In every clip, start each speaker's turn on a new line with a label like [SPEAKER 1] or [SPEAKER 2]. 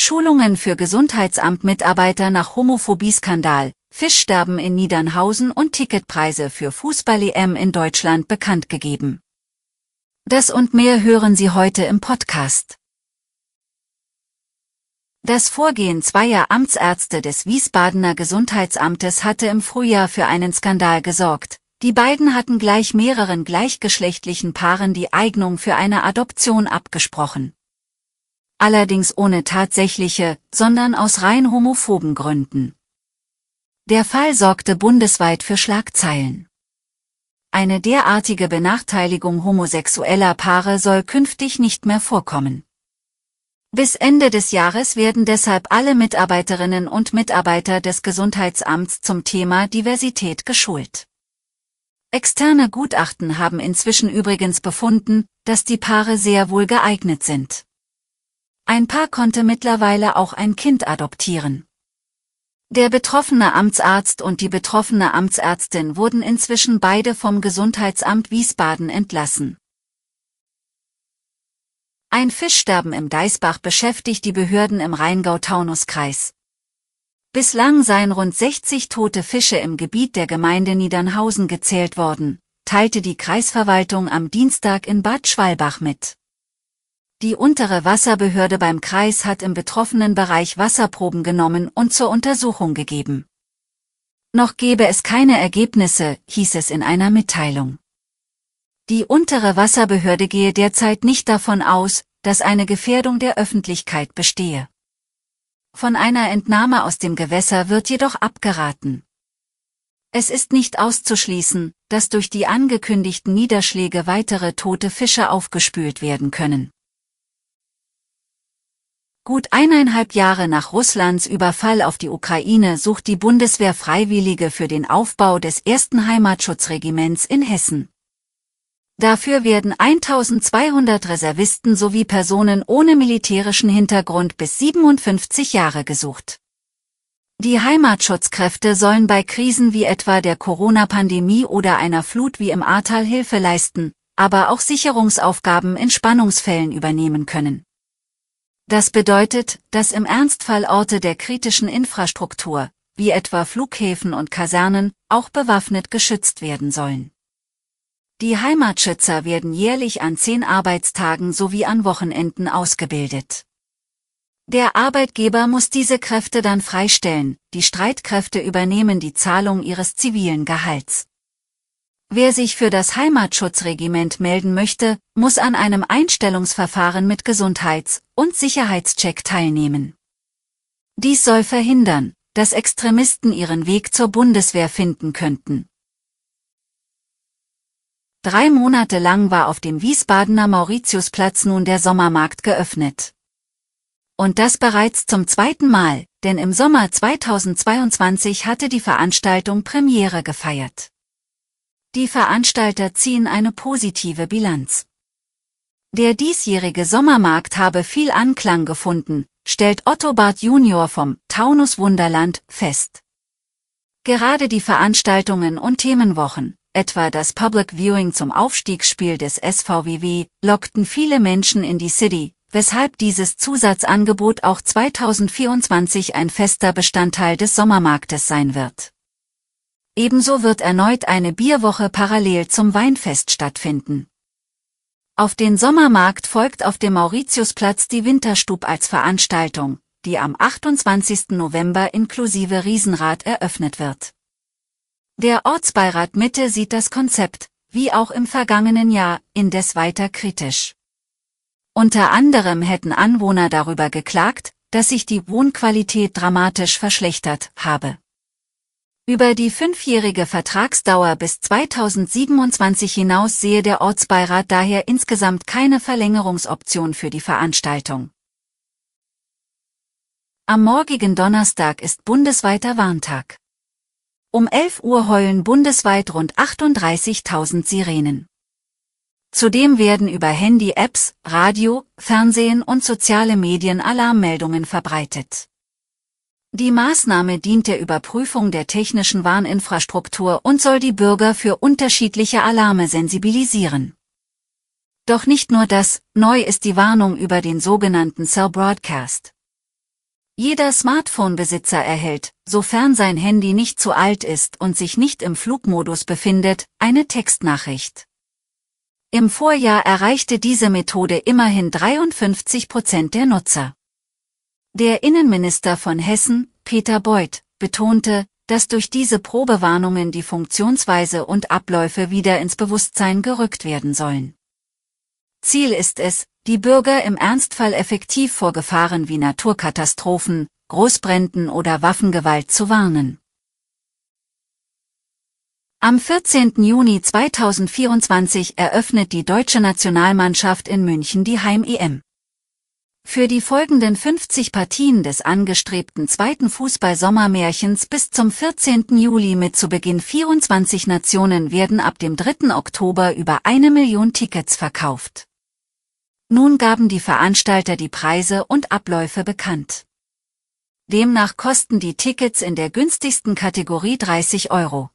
[SPEAKER 1] Schulungen für Gesundheitsamtmitarbeiter nach Homophobie-Skandal, Fischsterben in Niedernhausen und Ticketpreise für Fußball-EM in Deutschland bekannt gegeben. Das und mehr hören Sie heute im Podcast. Das Vorgehen zweier Amtsärzte des Wiesbadener Gesundheitsamtes hatte im Frühjahr für einen Skandal gesorgt. Die beiden hatten gleich mehreren gleichgeschlechtlichen Paaren die Eignung für eine Adoption abgesprochen allerdings ohne tatsächliche, sondern aus rein homophoben Gründen. Der Fall sorgte bundesweit für Schlagzeilen. Eine derartige Benachteiligung homosexueller Paare soll künftig nicht mehr vorkommen. Bis Ende des Jahres werden deshalb alle Mitarbeiterinnen und Mitarbeiter des Gesundheitsamts zum Thema Diversität geschult. Externe Gutachten haben inzwischen übrigens befunden, dass die Paare sehr wohl geeignet sind. Ein Paar konnte mittlerweile auch ein Kind adoptieren. Der betroffene Amtsarzt und die betroffene Amtsärztin wurden inzwischen beide vom Gesundheitsamt Wiesbaden entlassen. Ein Fischsterben im Deisbach beschäftigt die Behörden im Rheingau-Taunus-Kreis. Bislang seien rund 60 tote Fische im Gebiet der Gemeinde Niedernhausen gezählt worden, teilte die Kreisverwaltung am Dienstag in Bad Schwalbach mit. Die untere Wasserbehörde beim Kreis hat im betroffenen Bereich Wasserproben genommen und zur Untersuchung gegeben. Noch gebe es keine Ergebnisse, hieß es in einer Mitteilung. Die untere Wasserbehörde gehe derzeit nicht davon aus, dass eine Gefährdung der Öffentlichkeit bestehe. Von einer Entnahme aus dem Gewässer wird jedoch abgeraten. Es ist nicht auszuschließen, dass durch die angekündigten Niederschläge weitere tote Fische aufgespült werden können. Gut eineinhalb Jahre nach Russlands Überfall auf die Ukraine sucht die Bundeswehr Freiwillige für den Aufbau des ersten Heimatschutzregiments in Hessen. Dafür werden 1200 Reservisten sowie Personen ohne militärischen Hintergrund bis 57 Jahre gesucht. Die Heimatschutzkräfte sollen bei Krisen wie etwa der Corona-Pandemie oder einer Flut wie im Ahrtal Hilfe leisten, aber auch Sicherungsaufgaben in Spannungsfällen übernehmen können. Das bedeutet, dass im Ernstfall Orte der kritischen Infrastruktur, wie etwa Flughäfen und Kasernen, auch bewaffnet geschützt werden sollen. Die Heimatschützer werden jährlich an zehn Arbeitstagen sowie an Wochenenden ausgebildet. Der Arbeitgeber muss diese Kräfte dann freistellen, die Streitkräfte übernehmen die Zahlung ihres zivilen Gehalts. Wer sich für das Heimatschutzregiment melden möchte, muss an einem Einstellungsverfahren mit Gesundheits- und Sicherheitscheck teilnehmen. Dies soll verhindern, dass Extremisten ihren Weg zur Bundeswehr finden könnten. Drei Monate lang war auf dem Wiesbadener Mauritiusplatz nun der Sommermarkt geöffnet. Und das bereits zum zweiten Mal, denn im Sommer 2022 hatte die Veranstaltung Premiere gefeiert. Die Veranstalter ziehen eine positive Bilanz. Der diesjährige Sommermarkt habe viel Anklang gefunden, stellt Otto Barth Junior vom Taunus Wunderland fest. Gerade die Veranstaltungen und Themenwochen, etwa das Public Viewing zum Aufstiegsspiel des SVWW, lockten viele Menschen in die City, weshalb dieses Zusatzangebot auch 2024 ein fester Bestandteil des Sommermarktes sein wird. Ebenso wird erneut eine Bierwoche parallel zum Weinfest stattfinden. Auf den Sommermarkt folgt auf dem Mauritiusplatz die Winterstub als Veranstaltung, die am 28. November inklusive Riesenrad eröffnet wird. Der Ortsbeirat Mitte sieht das Konzept, wie auch im vergangenen Jahr, indes weiter kritisch. Unter anderem hätten Anwohner darüber geklagt, dass sich die Wohnqualität dramatisch verschlechtert habe. Über die fünfjährige Vertragsdauer bis 2027 hinaus sehe der Ortsbeirat daher insgesamt keine Verlängerungsoption für die Veranstaltung. Am morgigen Donnerstag ist bundesweiter Warntag. Um 11 Uhr heulen bundesweit rund 38.000 Sirenen. Zudem werden über Handy-Apps, Radio, Fernsehen und soziale Medien Alarmmeldungen verbreitet. Die Maßnahme dient der Überprüfung der technischen Warninfrastruktur und soll die Bürger für unterschiedliche Alarme sensibilisieren. Doch nicht nur das, neu ist die Warnung über den sogenannten Cell Broadcast. Jeder Smartphone-Besitzer erhält, sofern sein Handy nicht zu alt ist und sich nicht im Flugmodus befindet, eine Textnachricht. Im Vorjahr erreichte diese Methode immerhin 53 Prozent der Nutzer. Der Innenminister von Hessen, Peter Beuth, betonte, dass durch diese Probewarnungen die Funktionsweise und Abläufe wieder ins Bewusstsein gerückt werden sollen. Ziel ist es, die Bürger im Ernstfall effektiv vor Gefahren wie Naturkatastrophen, Großbränden oder Waffengewalt zu warnen. Am 14. Juni 2024 eröffnet die deutsche Nationalmannschaft in München die Heim-EM. Für die folgenden 50 Partien des angestrebten zweiten Fußball-Sommermärchens bis zum 14. Juli mit zu Beginn 24 Nationen werden ab dem 3. Oktober über eine Million Tickets verkauft. Nun gaben die Veranstalter die Preise und Abläufe bekannt. Demnach kosten die Tickets in der günstigsten Kategorie 30 Euro.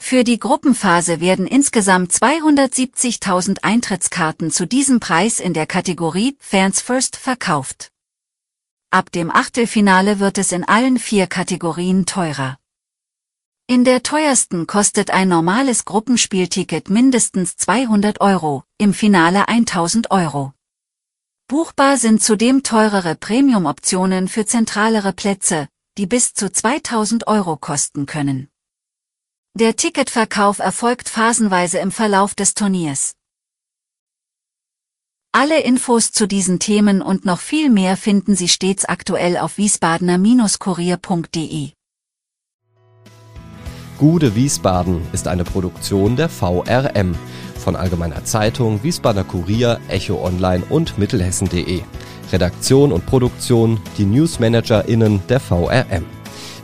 [SPEAKER 1] Für die Gruppenphase werden insgesamt 270.000 Eintrittskarten zu diesem Preis in der Kategorie Fans First verkauft. Ab dem Achtelfinale wird es in allen vier Kategorien teurer. In der teuersten kostet ein normales Gruppenspielticket mindestens 200 Euro, im Finale 1000 Euro. Buchbar sind zudem teurere Premium-Optionen für zentralere Plätze, die bis zu 2000 Euro kosten können. Der Ticketverkauf erfolgt phasenweise im Verlauf des Turniers. Alle Infos zu diesen Themen und noch viel mehr finden Sie stets aktuell auf wiesbadener-kurier.de.
[SPEAKER 2] Gude Wiesbaden ist eine Produktion der VRM von Allgemeiner Zeitung, Wiesbadener Kurier, Echo Online und Mittelhessen.de. Redaktion und Produktion die NewsmanagerInnen der VRM.